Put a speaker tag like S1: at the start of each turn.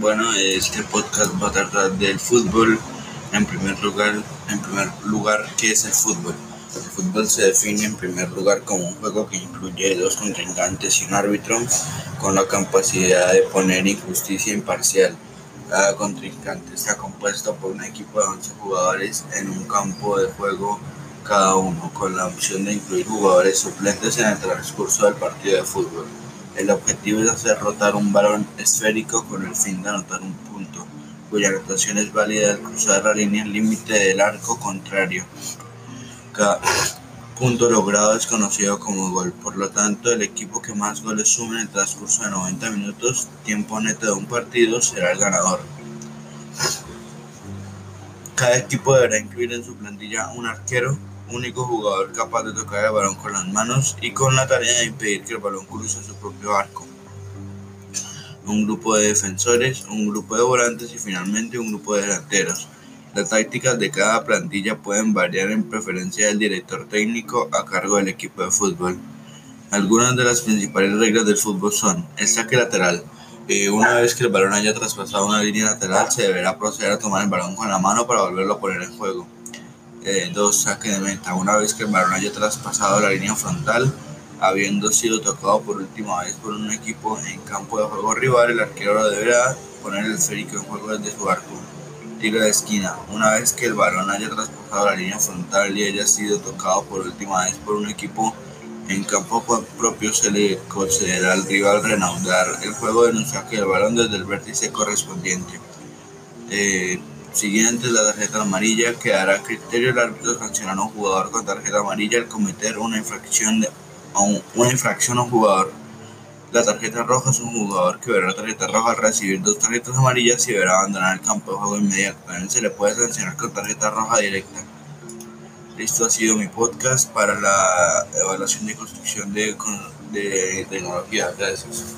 S1: Bueno, este podcast va a tratar del fútbol. En primer lugar, en primer lugar, ¿qué es el fútbol? El fútbol se define en primer lugar como un juego que incluye dos contrincantes y un árbitro con la capacidad de poner injusticia imparcial. Cada contrincante está compuesto por un equipo de 11 jugadores en un campo de juego cada uno, con la opción de incluir jugadores suplentes en el transcurso del partido de fútbol. El objetivo es hacer rotar un balón esférico con el fin de anotar un punto, cuya anotación es válida al cruzar la línea límite del arco contrario. Cada punto logrado es conocido como gol, por lo tanto el equipo que más goles sume en el transcurso de 90 minutos, tiempo neto de un partido, será el ganador. Cada equipo deberá incluir en su plantilla un arquero, único jugador capaz de tocar el balón con las manos y con la tarea de impedir que el balón cruce su propio arco. Un grupo de defensores, un grupo de volantes y finalmente un grupo de delanteros. Las tácticas de cada plantilla pueden variar en preferencia del director técnico a cargo del equipo de fútbol. Algunas de las principales reglas del fútbol son el saque lateral. Eh, una vez que el balón haya traspasado una línea lateral, se deberá proceder a tomar el balón con la mano para volverlo a poner en juego. Eh, dos, saque de meta. Una vez que el balón haya traspasado la línea frontal, habiendo sido tocado por última vez por un equipo en campo de juego rival, el arquero deberá poner el esférico en juego desde su arco. Tiro de esquina. Una vez que el balón haya traspasado la línea frontal y haya sido tocado por última vez por un equipo en campo propio, se le concederá al rival reanudar el juego de un saque del balón desde el vértice correspondiente. Eh, siguiente, la tarjeta amarilla quedará a criterio del árbitro sancionar a un jugador con tarjeta amarilla al cometer una infracción, de, a un, una infracción a un jugador. La tarjeta roja es un jugador que verá la tarjeta roja al recibir dos tarjetas amarillas y deberá abandonar el campo de juego inmediato. También se le puede sancionar con tarjeta roja directa. Esto ha sido mi podcast para la evaluación de construcción de, de tecnología. Gracias.